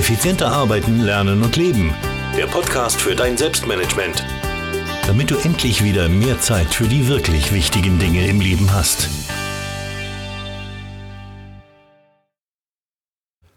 Effizienter arbeiten, lernen und leben. Der Podcast für dein Selbstmanagement. Damit du endlich wieder mehr Zeit für die wirklich wichtigen Dinge im Leben hast.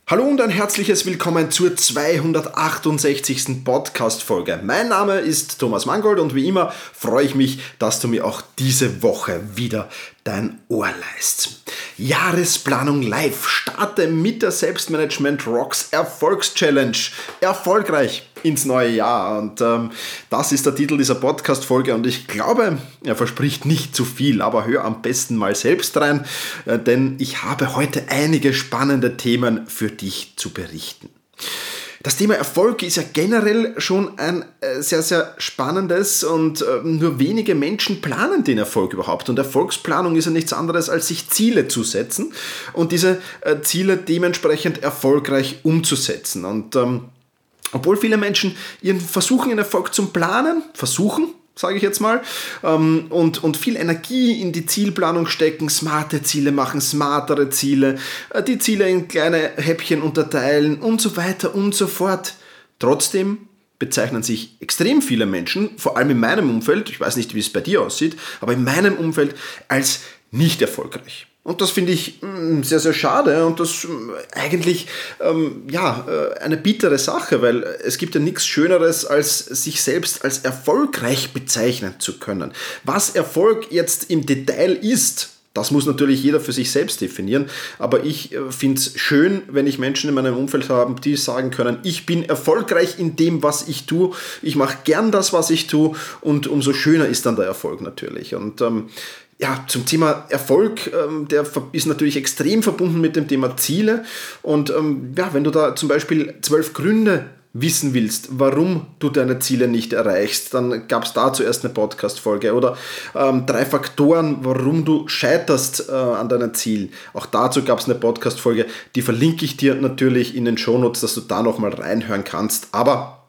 Hallo und ein herzliches Willkommen zur 268. Podcast-Folge. Mein Name ist Thomas Mangold und wie immer freue ich mich, dass du mir auch diese Woche wieder dein Ohr leist. Jahresplanung live. Starte mit der Selbstmanagement Rocks Erfolgschallenge. Erfolgreich ins neue Jahr. Und ähm, das ist der Titel dieser Podcast-Folge. Und ich glaube, er verspricht nicht zu viel, aber hör am besten mal selbst rein, äh, denn ich habe heute einige spannende Themen für dich zu berichten. Das Thema Erfolg ist ja generell schon ein äh, sehr, sehr spannendes und äh, nur wenige Menschen planen den Erfolg überhaupt. Und Erfolgsplanung ist ja nichts anderes, als sich Ziele zu setzen und diese äh, Ziele dementsprechend erfolgreich umzusetzen. Und ähm, obwohl viele Menschen ihren versuchen, ihren Erfolg zu planen, versuchen, sage ich jetzt mal, ähm, und, und viel Energie in die Zielplanung stecken, smarte Ziele machen, smartere Ziele, äh, die Ziele in kleine Häppchen unterteilen und so weiter und so fort. Trotzdem bezeichnen sich extrem viele Menschen, vor allem in meinem Umfeld, ich weiß nicht, wie es bei dir aussieht, aber in meinem Umfeld als nicht erfolgreich. Und das finde ich mm, sehr, sehr schade und das mm, eigentlich ähm, ja, äh, eine bittere Sache, weil es gibt ja nichts Schöneres, als sich selbst als erfolgreich bezeichnen zu können. Was Erfolg jetzt im Detail ist, das muss natürlich jeder für sich selbst definieren, aber ich äh, finde es schön, wenn ich Menschen in meinem Umfeld habe, die sagen können, ich bin erfolgreich in dem, was ich tue, ich mache gern das, was ich tue und umso schöner ist dann der Erfolg natürlich. Und ähm, ja, zum Thema Erfolg, ähm, der ist natürlich extrem verbunden mit dem Thema Ziele. Und ähm, ja, wenn du da zum Beispiel zwölf Gründe wissen willst, warum du deine Ziele nicht erreichst, dann gab es da zuerst eine Podcast-Folge. Oder ähm, drei Faktoren, warum du scheiterst äh, an deinem Ziel. Auch dazu gab es eine Podcast-Folge. Die verlinke ich dir natürlich in den Shownotes, dass du da nochmal reinhören kannst. Aber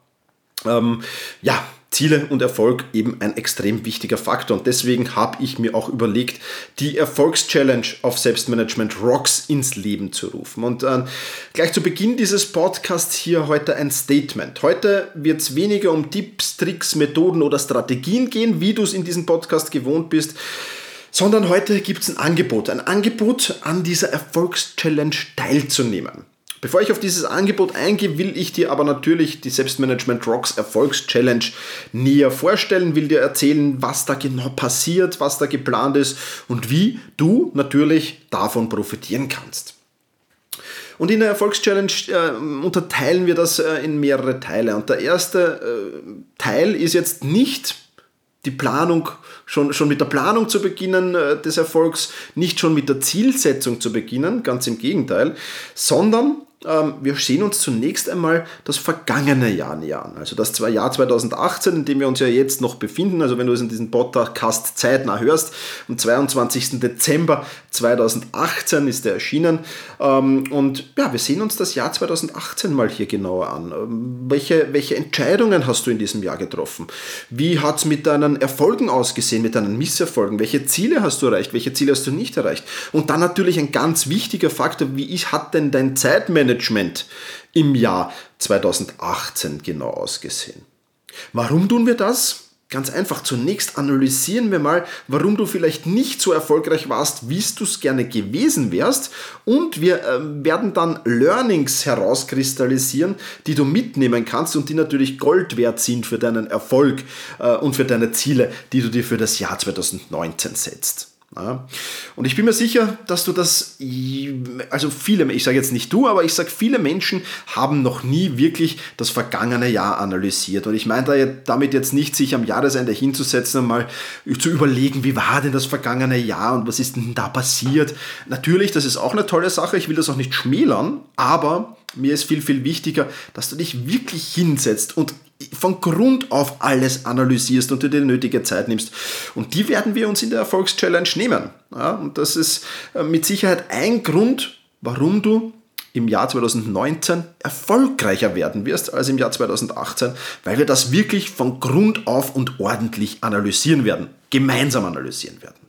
ähm, ja, Ziele und Erfolg eben ein extrem wichtiger Faktor. Und deswegen habe ich mir auch überlegt, die Erfolgschallenge auf Selbstmanagement Rocks ins Leben zu rufen. Und äh, gleich zu Beginn dieses Podcasts hier heute ein Statement. Heute wird es weniger um Tipps, Tricks, Methoden oder Strategien gehen, wie du es in diesem Podcast gewohnt bist sondern heute gibt es ein Angebot, ein Angebot an dieser Erfolgschallenge teilzunehmen. Bevor ich auf dieses Angebot eingehe, will ich dir aber natürlich die Selbstmanagement Rocks Erfolgschallenge näher vorstellen, will dir erzählen, was da genau passiert, was da geplant ist und wie du natürlich davon profitieren kannst. Und in der Erfolgschallenge äh, unterteilen wir das äh, in mehrere Teile. Und der erste äh, Teil ist jetzt nicht die Planung, schon, schon mit der Planung zu beginnen äh, des Erfolgs, nicht schon mit der Zielsetzung zu beginnen, ganz im Gegenteil, sondern wir sehen uns zunächst einmal das vergangene Jahr näher an. Also das Jahr 2018, in dem wir uns ja jetzt noch befinden. Also wenn du es in diesem Podcast zeitnah hörst, am 22. Dezember 2018 ist er erschienen. Ähm, und ja, wir sehen uns das Jahr 2018 mal hier genauer an. Ähm, welche, welche Entscheidungen hast du in diesem Jahr getroffen? Wie hat es mit deinen Erfolgen ausgesehen, mit deinen Misserfolgen? Welche Ziele hast du erreicht? Welche Ziele hast du nicht erreicht? Und dann natürlich ein ganz wichtiger Faktor, wie hat denn dein Zeitmanagement Management im Jahr 2018 genau ausgesehen. Warum tun wir das? Ganz einfach, zunächst analysieren wir mal, warum du vielleicht nicht so erfolgreich warst, wie du es gerne gewesen wärst. Und wir äh, werden dann Learnings herauskristallisieren, die du mitnehmen kannst und die natürlich Gold wert sind für deinen Erfolg äh, und für deine Ziele, die du dir für das Jahr 2019 setzt. Ja. Und ich bin mir sicher, dass du das, also viele, ich sage jetzt nicht du, aber ich sage viele Menschen haben noch nie wirklich das vergangene Jahr analysiert. Und ich meine da damit jetzt nicht, sich am Jahresende hinzusetzen und mal zu überlegen, wie war denn das vergangene Jahr und was ist denn da passiert. Natürlich, das ist auch eine tolle Sache, ich will das auch nicht schmälern, aber mir ist viel, viel wichtiger, dass du dich wirklich hinsetzt und von Grund auf alles analysierst und dir die nötige Zeit nimmst. Und die werden wir uns in der Erfolgschallenge nehmen. Ja, und das ist äh, mit Sicherheit ein Grund, warum du im Jahr 2019 erfolgreicher werden wirst als im Jahr 2018, weil wir das wirklich von Grund auf und ordentlich analysieren werden, gemeinsam analysieren werden.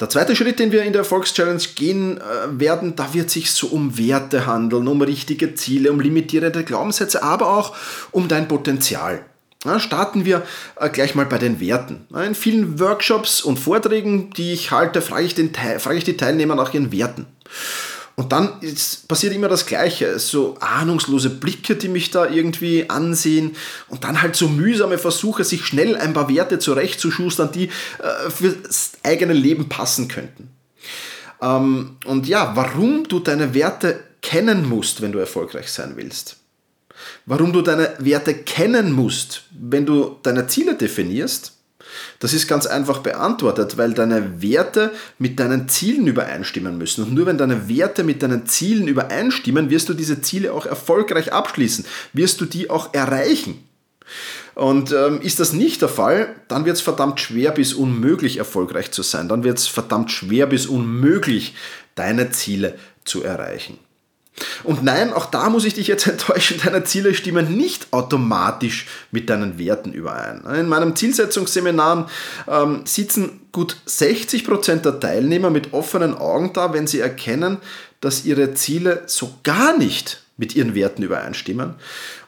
Der zweite Schritt, den wir in der Erfolgschallenge gehen äh, werden, da wird sich so um Werte handeln, um richtige Ziele, um limitierende Glaubenssätze, aber auch um dein Potenzial. Ja, starten wir äh, gleich mal bei den Werten. In vielen Workshops und Vorträgen, die ich halte, frage ich, den, frage ich die Teilnehmer nach ihren Werten. Und dann ist, passiert immer das Gleiche. So ahnungslose Blicke, die mich da irgendwie ansehen. Und dann halt so mühsame Versuche, sich schnell ein paar Werte zurechtzuschustern, die äh, fürs eigene Leben passen könnten. Ähm, und ja, warum du deine Werte kennen musst, wenn du erfolgreich sein willst. Warum du deine Werte kennen musst, wenn du deine Ziele definierst das ist ganz einfach beantwortet, weil deine Werte mit deinen Zielen übereinstimmen müssen. Und nur wenn deine Werte mit deinen Zielen übereinstimmen, wirst du diese Ziele auch erfolgreich abschließen, wirst du die auch erreichen. Und ähm, ist das nicht der Fall, dann wird es verdammt schwer bis unmöglich erfolgreich zu sein. Dann wird es verdammt schwer bis unmöglich, deine Ziele zu erreichen. Und nein, auch da muss ich dich jetzt enttäuschen, deine Ziele stimmen nicht automatisch mit deinen Werten überein. In meinem Zielsetzungsseminar ähm, sitzen gut 60% der Teilnehmer mit offenen Augen da, wenn sie erkennen, dass ihre Ziele so gar nicht mit ihren Werten übereinstimmen.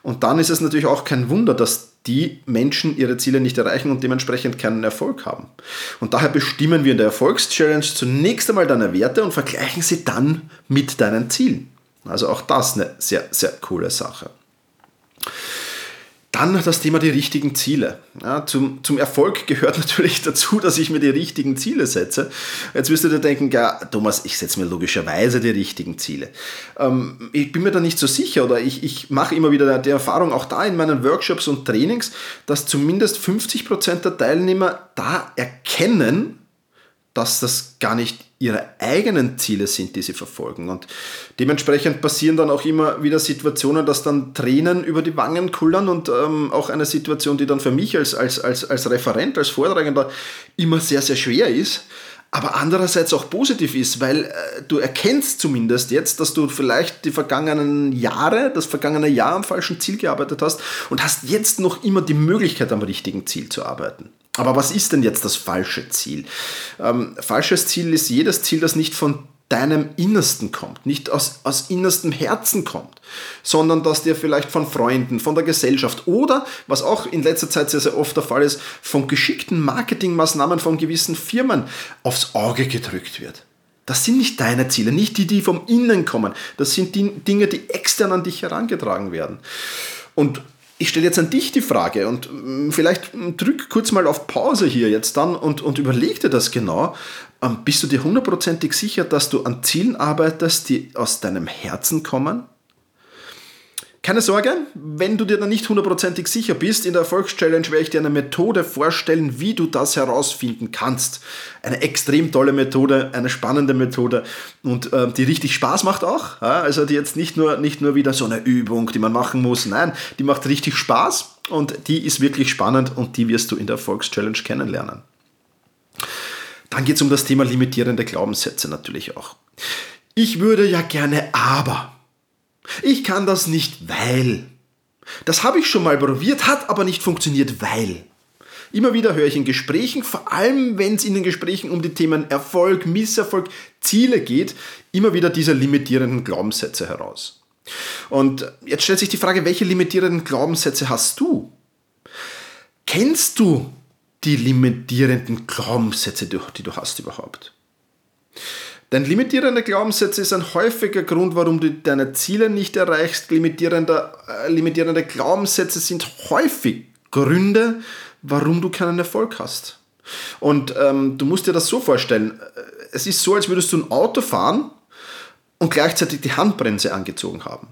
Und dann ist es natürlich auch kein Wunder, dass die Menschen ihre Ziele nicht erreichen und dementsprechend keinen Erfolg haben. Und daher bestimmen wir in der Erfolgschallenge zunächst einmal deine Werte und vergleichen sie dann mit deinen Zielen. Also auch das eine sehr, sehr coole Sache. Dann das Thema die richtigen Ziele. Ja, zum, zum Erfolg gehört natürlich dazu, dass ich mir die richtigen Ziele setze. Jetzt wirst du dir denken, ja, Thomas, ich setze mir logischerweise die richtigen Ziele. Ähm, ich bin mir da nicht so sicher oder ich, ich mache immer wieder die Erfahrung, auch da in meinen Workshops und Trainings, dass zumindest 50% der Teilnehmer da erkennen, dass das gar nicht ihre eigenen Ziele sind, die sie verfolgen. Und dementsprechend passieren dann auch immer wieder Situationen, dass dann Tränen über die Wangen kullern und ähm, auch eine Situation, die dann für mich als, als, als, als Referent, als Vortragender immer sehr, sehr schwer ist, aber andererseits auch positiv ist, weil äh, du erkennst zumindest jetzt, dass du vielleicht die vergangenen Jahre, das vergangene Jahr am falschen Ziel gearbeitet hast und hast jetzt noch immer die Möglichkeit, am richtigen Ziel zu arbeiten. Aber was ist denn jetzt das falsche Ziel? Ähm, falsches Ziel ist jedes Ziel, das nicht von deinem Innersten kommt, nicht aus, aus innerstem Herzen kommt, sondern dass dir vielleicht von Freunden, von der Gesellschaft oder, was auch in letzter Zeit sehr, sehr oft der Fall ist, von geschickten Marketingmaßnahmen von gewissen Firmen aufs Auge gedrückt wird. Das sind nicht deine Ziele, nicht die, die vom Innen kommen. Das sind die Dinge, die extern an dich herangetragen werden. Und ich stelle jetzt an dich die Frage und mm, vielleicht mm, drück kurz mal auf Pause hier jetzt dann und, und überleg dir das genau. Ähm, bist du dir hundertprozentig sicher, dass du an Zielen arbeitest, die aus deinem Herzen kommen? Keine Sorge, wenn du dir da nicht hundertprozentig sicher bist, in der Erfolgschallenge werde ich dir eine Methode vorstellen, wie du das herausfinden kannst. Eine extrem tolle Methode, eine spannende Methode und äh, die richtig Spaß macht auch. Ja? Also die jetzt nicht nur, nicht nur wieder so eine Übung, die man machen muss, nein, die macht richtig Spaß und die ist wirklich spannend und die wirst du in der Erfolgschallenge kennenlernen. Dann geht es um das Thema limitierende Glaubenssätze natürlich auch. Ich würde ja gerne aber ich kann das nicht, weil. Das habe ich schon mal probiert, hat aber nicht funktioniert, weil. Immer wieder höre ich in Gesprächen, vor allem wenn es in den Gesprächen um die Themen Erfolg, Misserfolg, Ziele geht, immer wieder diese limitierenden Glaubenssätze heraus. Und jetzt stellt sich die Frage, welche limitierenden Glaubenssätze hast du? Kennst du die limitierenden Glaubenssätze, die du hast überhaupt? Denn limitierende Glaubenssätze ist ein häufiger Grund, warum du deine Ziele nicht erreichst. Limitierende, äh, limitierende Glaubenssätze sind häufig Gründe, warum du keinen Erfolg hast. Und ähm, du musst dir das so vorstellen. Äh, es ist so, als würdest du ein Auto fahren und gleichzeitig die Handbremse angezogen haben.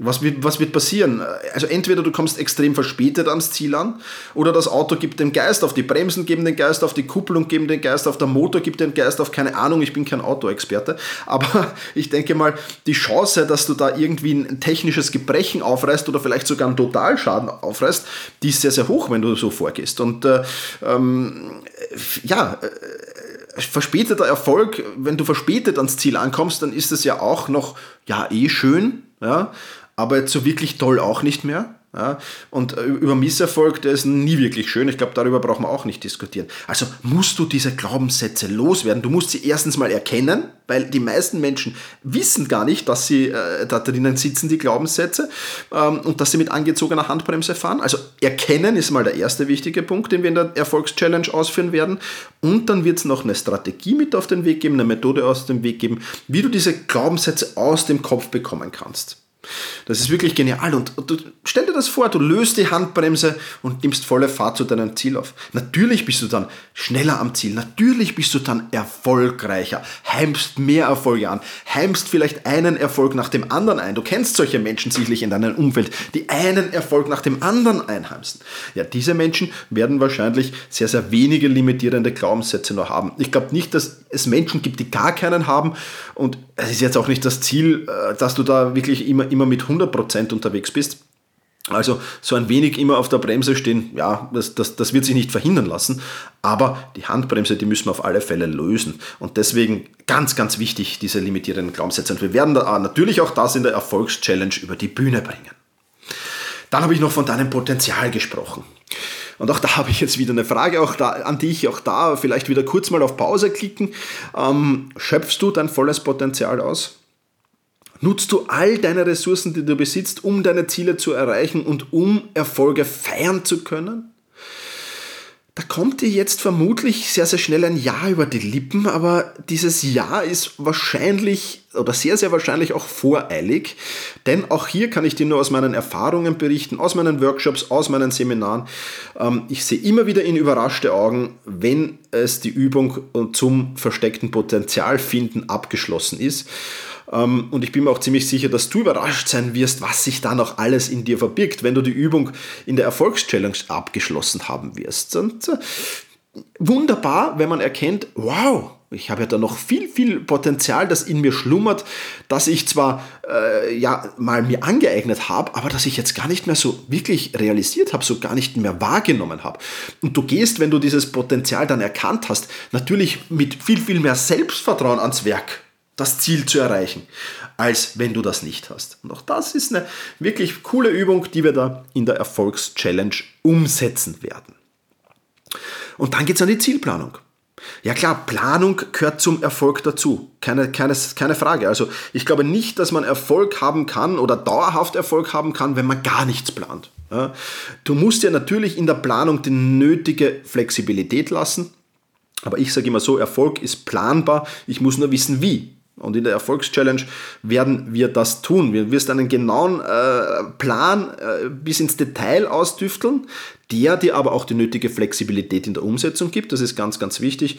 Was wird, was wird passieren? Also entweder du kommst extrem verspätet ans Ziel an oder das Auto gibt den Geist auf, die Bremsen geben den Geist auf, die Kupplung geben den Geist auf, der Motor gibt den Geist auf, keine Ahnung, ich bin kein Autoexperte, aber ich denke mal, die Chance, dass du da irgendwie ein technisches Gebrechen aufreißt oder vielleicht sogar einen Totalschaden aufreißt, die ist sehr, sehr hoch, wenn du so vorgehst. Und äh, ähm, ja, äh, verspäteter Erfolg, wenn du verspätet ans Ziel ankommst, dann ist es ja auch noch, ja, eh schön, ja, aber jetzt so wirklich toll auch nicht mehr. Ja, und äh, über Misserfolg, der ist nie wirklich schön. Ich glaube, darüber brauchen wir auch nicht diskutieren. Also musst du diese Glaubenssätze loswerden. Du musst sie erstens mal erkennen, weil die meisten Menschen wissen gar nicht, dass sie äh, da drinnen sitzen, die Glaubenssätze, ähm, und dass sie mit angezogener Handbremse fahren. Also erkennen ist mal der erste wichtige Punkt, den wir in der Erfolgschallenge ausführen werden. Und dann wird es noch eine Strategie mit auf den Weg geben, eine Methode aus dem Weg geben, wie du diese Glaubenssätze aus dem Kopf bekommen kannst. Das ist wirklich genial. Und, du, stell dir das vor, du löst die Handbremse und nimmst volle Fahrt zu deinem Ziel auf. Natürlich bist du dann schneller am Ziel. Natürlich bist du dann erfolgreicher. Heimst mehr Erfolge an. Heimst vielleicht einen Erfolg nach dem anderen ein. Du kennst solche Menschen sicherlich in deinem Umfeld, die einen Erfolg nach dem anderen einheimsen. Ja, diese Menschen werden wahrscheinlich sehr, sehr wenige limitierende Glaubenssätze noch haben. Ich glaube nicht, dass es Menschen gibt, die gar keinen haben. Und es ist jetzt auch nicht das Ziel, äh, dass du da wirklich immer, immer mit 100% unterwegs bist. Also so ein wenig immer auf der Bremse stehen, ja, das, das, das wird sich nicht verhindern lassen, aber die Handbremse, die müssen wir auf alle Fälle lösen. Und deswegen ganz, ganz wichtig, diese limitierenden Glaubenssätze. Und wir werden da natürlich auch das in der Erfolgschallenge über die Bühne bringen. Dann habe ich noch von deinem Potenzial gesprochen. Und auch da habe ich jetzt wieder eine Frage auch da, an dich, auch da vielleicht wieder kurz mal auf Pause klicken. Ähm, schöpfst du dein volles Potenzial aus? Nutzt du all deine Ressourcen, die du besitzt, um deine Ziele zu erreichen und um Erfolge feiern zu können? Da kommt dir jetzt vermutlich sehr, sehr schnell ein Ja über die Lippen, aber dieses Ja ist wahrscheinlich oder sehr, sehr wahrscheinlich auch voreilig, denn auch hier kann ich dir nur aus meinen Erfahrungen berichten, aus meinen Workshops, aus meinen Seminaren. Ähm, ich sehe immer wieder in überraschte Augen, wenn es die Übung zum versteckten Potenzial finden abgeschlossen ist. Ähm, und ich bin mir auch ziemlich sicher, dass du überrascht sein wirst, was sich da noch alles in dir verbirgt, wenn du die Übung in der Erfolgschallenge abgeschlossen haben wirst. Und äh, wunderbar, wenn man erkennt, wow, ich habe ja da noch viel, viel Potenzial, das in mir schlummert, das ich zwar äh, ja mal mir angeeignet habe, aber das ich jetzt gar nicht mehr so wirklich realisiert habe, so gar nicht mehr wahrgenommen habe. Und du gehst, wenn du dieses Potenzial dann erkannt hast, natürlich mit viel, viel mehr Selbstvertrauen ans Werk das Ziel zu erreichen, als wenn du das nicht hast. Und auch das ist eine wirklich coole Übung, die wir da in der Erfolgschallenge umsetzen werden. Und dann geht es an die Zielplanung. Ja klar, Planung gehört zum Erfolg dazu. Keine, keine, keine Frage. Also ich glaube nicht, dass man Erfolg haben kann oder dauerhaft Erfolg haben kann, wenn man gar nichts plant. Ja, du musst ja natürlich in der Planung die nötige Flexibilität lassen. Aber ich sage immer so, Erfolg ist planbar. Ich muss nur wissen, wie. Und in der Erfolgschallenge werden wir das tun. Wir wirst einen genauen äh, Plan äh, bis ins Detail ausdüfteln, der dir aber auch die nötige Flexibilität in der Umsetzung gibt. Das ist ganz, ganz wichtig.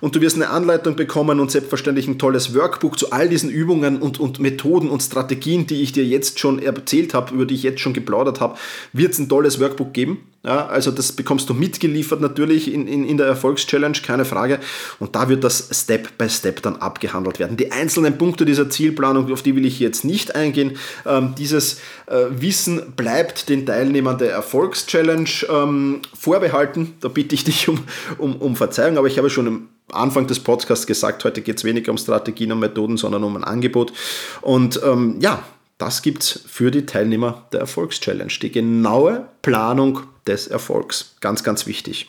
Und du wirst eine Anleitung bekommen und selbstverständlich ein tolles Workbook zu all diesen Übungen und, und Methoden und Strategien, die ich dir jetzt schon erzählt habe, über die ich jetzt schon geplaudert habe, wird es ein tolles Workbook geben. Ja, also das bekommst du mitgeliefert natürlich in, in, in der Erfolgschallenge, keine Frage. Und da wird das Step by Step dann abgehandelt werden. Die einzelnen Punkte dieser Zielplanung, auf die will ich jetzt nicht eingehen. Ähm, dieses äh, Wissen bleibt den Teilnehmern der Erfolgschallenge ähm, vorbehalten. Da bitte ich dich um, um, um Verzeihung, aber ich habe schon am Anfang des Podcasts gesagt, heute geht es weniger um Strategien und Methoden, sondern um ein Angebot. Und ähm, ja, das gibt es für die Teilnehmer der Erfolgschallenge. Die genaue Planung des Erfolgs. Ganz, ganz wichtig.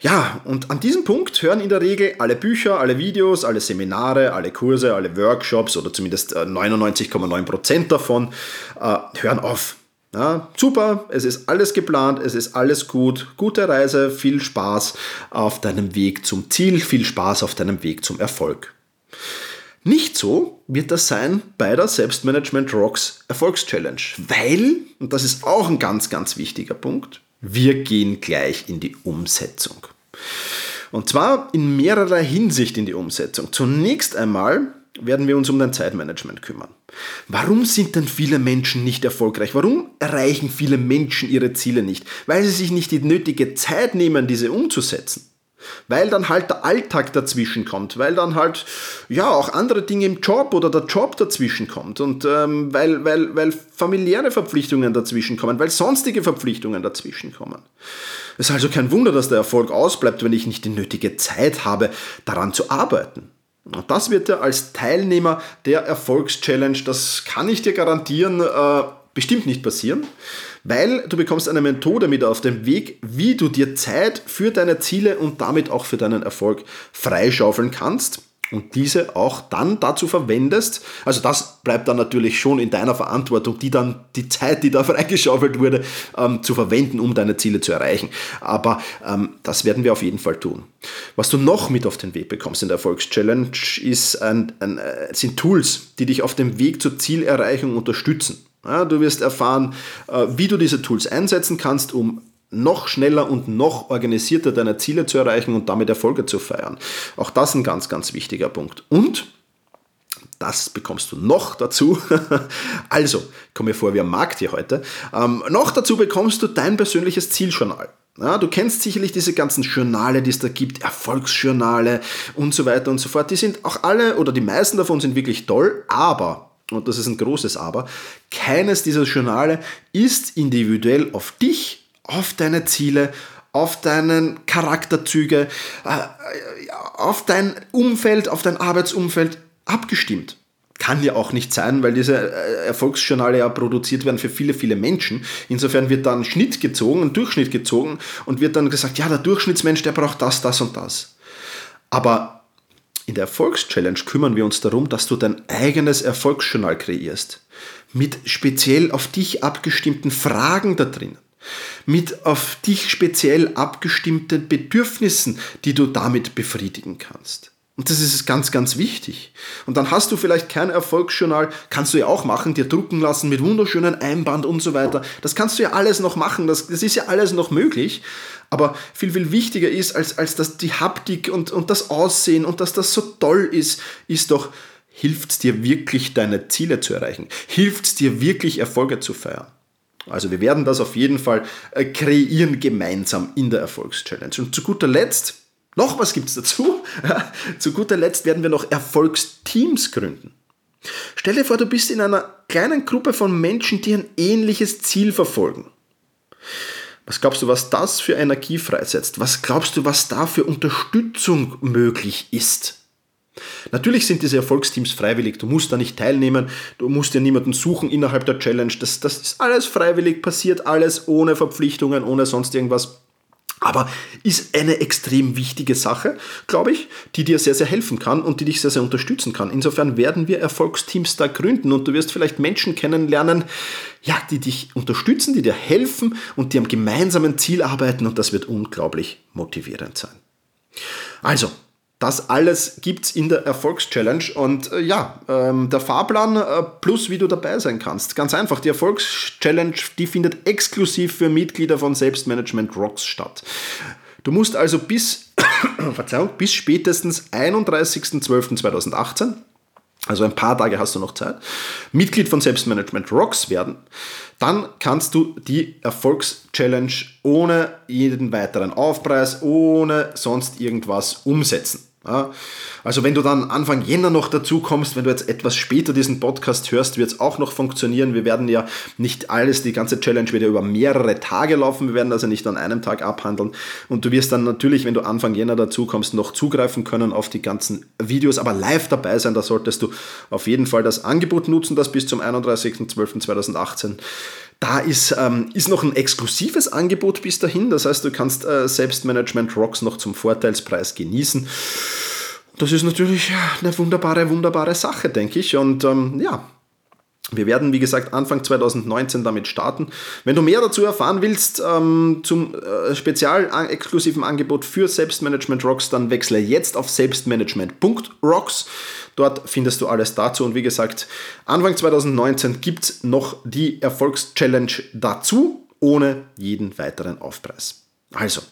Ja, und an diesem Punkt hören in der Regel alle Bücher, alle Videos, alle Seminare, alle Kurse, alle Workshops oder zumindest 99,9% äh, davon äh, hören auf. Ja, super, es ist alles geplant, es ist alles gut. Gute Reise, viel Spaß auf deinem Weg zum Ziel, viel Spaß auf deinem Weg zum Erfolg. Nicht so wird das sein bei der Selbstmanagement Rocks Erfolgschallenge, weil, und das ist auch ein ganz, ganz wichtiger Punkt, wir gehen gleich in die Umsetzung. Und zwar in mehrerer Hinsicht in die Umsetzung. Zunächst einmal werden wir uns um dein Zeitmanagement kümmern. Warum sind denn viele Menschen nicht erfolgreich? Warum erreichen viele Menschen ihre Ziele nicht? Weil sie sich nicht die nötige Zeit nehmen, diese umzusetzen. Weil dann halt der Alltag dazwischen kommt, weil dann halt ja auch andere Dinge im Job oder der Job dazwischen kommt und ähm, weil, weil, weil familiäre Verpflichtungen dazwischen kommen, weil sonstige Verpflichtungen dazwischen kommen. Es ist also kein Wunder, dass der Erfolg ausbleibt, wenn ich nicht die nötige Zeit habe, daran zu arbeiten. Und das wird dir als Teilnehmer der Erfolgschallenge, das kann ich dir garantieren, äh, bestimmt nicht passieren, weil du bekommst eine Methode mit auf dem Weg, wie du dir Zeit für deine Ziele und damit auch für deinen Erfolg freischaufeln kannst und diese auch dann dazu verwendest, also das bleibt dann natürlich schon in deiner Verantwortung, die dann die Zeit, die da freigeschaufelt wurde, ähm, zu verwenden, um deine Ziele zu erreichen. Aber ähm, das werden wir auf jeden Fall tun. Was du noch mit auf den Weg bekommst in der Erfolgschallenge, ist ein, ein, äh, sind Tools, die dich auf dem Weg zur Zielerreichung unterstützen. Ja, du wirst erfahren, äh, wie du diese Tools einsetzen kannst, um noch schneller und noch organisierter deine Ziele zu erreichen und damit Erfolge zu feiern. Auch das ein ganz, ganz wichtiger Punkt. Und das bekommst du noch dazu. also, komm mir vor wie am Markt hier heute. Ähm, noch dazu bekommst du dein persönliches Zieljournal. Ja, du kennst sicherlich diese ganzen Journale, die es da gibt, Erfolgsjournale und so weiter und so fort. Die sind auch alle oder die meisten davon sind wirklich toll, aber, und das ist ein großes Aber, keines dieser Journale ist individuell auf dich auf deine Ziele, auf deinen Charakterzüge, äh, auf dein Umfeld, auf dein Arbeitsumfeld abgestimmt. Kann ja auch nicht sein, weil diese äh, Erfolgsjournale ja produziert werden für viele, viele Menschen. Insofern wird dann Schnitt gezogen, ein Durchschnitt gezogen und wird dann gesagt, ja, der Durchschnittsmensch, der braucht das, das und das. Aber in der Erfolgschallenge kümmern wir uns darum, dass du dein eigenes Erfolgsjournal kreierst. Mit speziell auf dich abgestimmten Fragen da drin mit auf dich speziell abgestimmten Bedürfnissen, die du damit befriedigen kannst. Und das ist ganz, ganz wichtig. Und dann hast du vielleicht kein Erfolgsjournal, kannst du ja auch machen, dir drucken lassen mit wunderschönen Einband und so weiter. Das kannst du ja alles noch machen, das, das ist ja alles noch möglich. Aber viel, viel wichtiger ist, als, als dass die Haptik und, und das Aussehen und dass das so toll ist, ist doch, hilft es dir wirklich, deine Ziele zu erreichen? Hilft es dir wirklich, Erfolge zu feiern? Also wir werden das auf jeden Fall äh, kreieren gemeinsam in der Erfolgschallenge. Und zu guter Letzt, noch was gibt es dazu? zu guter Letzt werden wir noch Erfolgsteams gründen. Stell dir vor, du bist in einer kleinen Gruppe von Menschen, die ein ähnliches Ziel verfolgen. Was glaubst du, was das für Energie freisetzt? Was glaubst du, was da für Unterstützung möglich ist? Natürlich sind diese Erfolgsteams freiwillig, du musst da nicht teilnehmen, du musst ja niemanden suchen innerhalb der Challenge, das, das ist alles freiwillig, passiert alles ohne Verpflichtungen, ohne sonst irgendwas. Aber ist eine extrem wichtige Sache, glaube ich, die dir sehr, sehr helfen kann und die dich sehr, sehr unterstützen kann. Insofern werden wir Erfolgsteams da gründen und du wirst vielleicht Menschen kennenlernen, ja, die dich unterstützen, die dir helfen und die am gemeinsamen Ziel arbeiten und das wird unglaublich motivierend sein. Also, das alles gibt es in der Erfolgschallenge und äh, ja, ähm, der Fahrplan äh, plus wie du dabei sein kannst. Ganz einfach, die Erfolgschallenge, die findet exklusiv für Mitglieder von Selbstmanagement Rocks statt. Du musst also bis, Verzeihung, bis spätestens 31.12.2018 also ein paar Tage hast du noch Zeit, Mitglied von Selbstmanagement Rocks werden, dann kannst du die Erfolgschallenge ohne jeden weiteren Aufpreis, ohne sonst irgendwas umsetzen. Also wenn du dann Anfang Jänner noch dazu kommst, wenn du jetzt etwas später diesen Podcast hörst, wird es auch noch funktionieren. Wir werden ja nicht alles, die ganze Challenge wird ja über mehrere Tage laufen. Wir werden ja nicht an einem Tag abhandeln. Und du wirst dann natürlich, wenn du Anfang Jänner dazu kommst, noch zugreifen können auf die ganzen Videos, aber live dabei sein. Da solltest du auf jeden Fall das Angebot nutzen, das bis zum 31.12.2018 da ist, ähm, ist noch ein exklusives Angebot bis dahin. Das heißt, du kannst äh, Selbstmanagement Rocks noch zum Vorteilspreis genießen. Das ist natürlich eine wunderbare, wunderbare Sache, denke ich. Und ähm, ja, wir werden, wie gesagt, Anfang 2019 damit starten. Wenn du mehr dazu erfahren willst ähm, zum äh, spezial-exklusiven Angebot für Selbstmanagement Rocks, dann wechsle jetzt auf selbstmanagement.rocks. Dort findest du alles dazu. Und wie gesagt, Anfang 2019 gibt es noch die Erfolgschallenge dazu, ohne jeden weiteren Aufpreis. Also,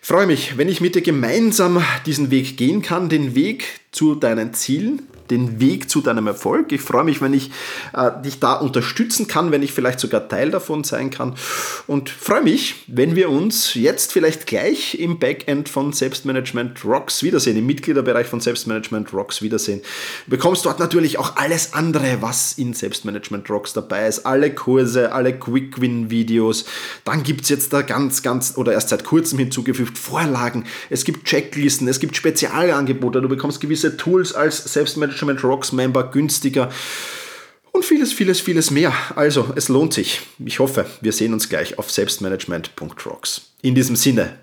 freue mich, wenn ich mit dir gemeinsam diesen Weg gehen kann, den Weg zu deinen Zielen, den Weg zu deinem Erfolg. Ich freue mich, wenn ich äh, dich da unterstützen kann, wenn ich vielleicht sogar Teil davon sein kann. Und freue mich, wenn wir uns jetzt vielleicht gleich im Backend von Selbstmanagement Rocks wiedersehen, im Mitgliederbereich von Selbstmanagement Rocks wiedersehen. Du bekommst dort natürlich auch alles andere, was in Selbstmanagement Rocks dabei ist. Alle Kurse, alle Quick-Win-Videos. Dann gibt es jetzt da ganz, ganz oder erst seit kurzem hinzugefügt Vorlagen. Es gibt Checklisten, es gibt Spezialangebote. Du bekommst gewisse Tools als Selbstmanagement Management Rocks Member günstiger. und vieles, vieles, vieles mehr. Also, es lohnt sich. Ich hoffe, wir sehen uns gleich auf selbstmanagement.rocks. In diesem Sinne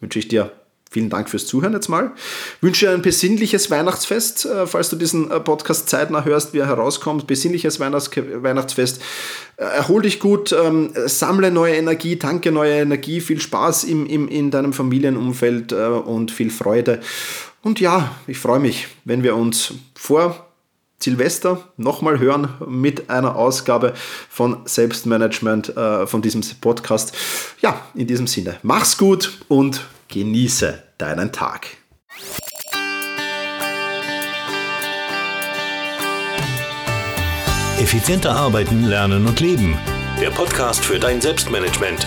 wünsche ich dir Vielen Dank fürs Zuhören jetzt mal. Wünsche dir ein besinnliches Weihnachtsfest, äh, falls du diesen äh, Podcast zeitnah hörst, wie er herauskommt. Besinnliches Weihnachts Weihnachtsfest. Äh, erhol dich gut, ähm, sammle neue Energie, tanke neue Energie, viel Spaß im, im, in deinem Familienumfeld und viel Freude. Und ja, ich freue mich, wenn wir uns vor Silvester nochmal hören mit einer Ausgabe von Selbstmanagement äh, von diesem Podcast. Ja, in diesem Sinne, mach's gut und genieße deinen Tag. Effizienter arbeiten, lernen und leben. Der Podcast für dein Selbstmanagement.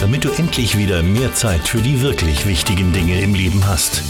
Damit du endlich wieder mehr Zeit für die wirklich wichtigen Dinge im Leben hast.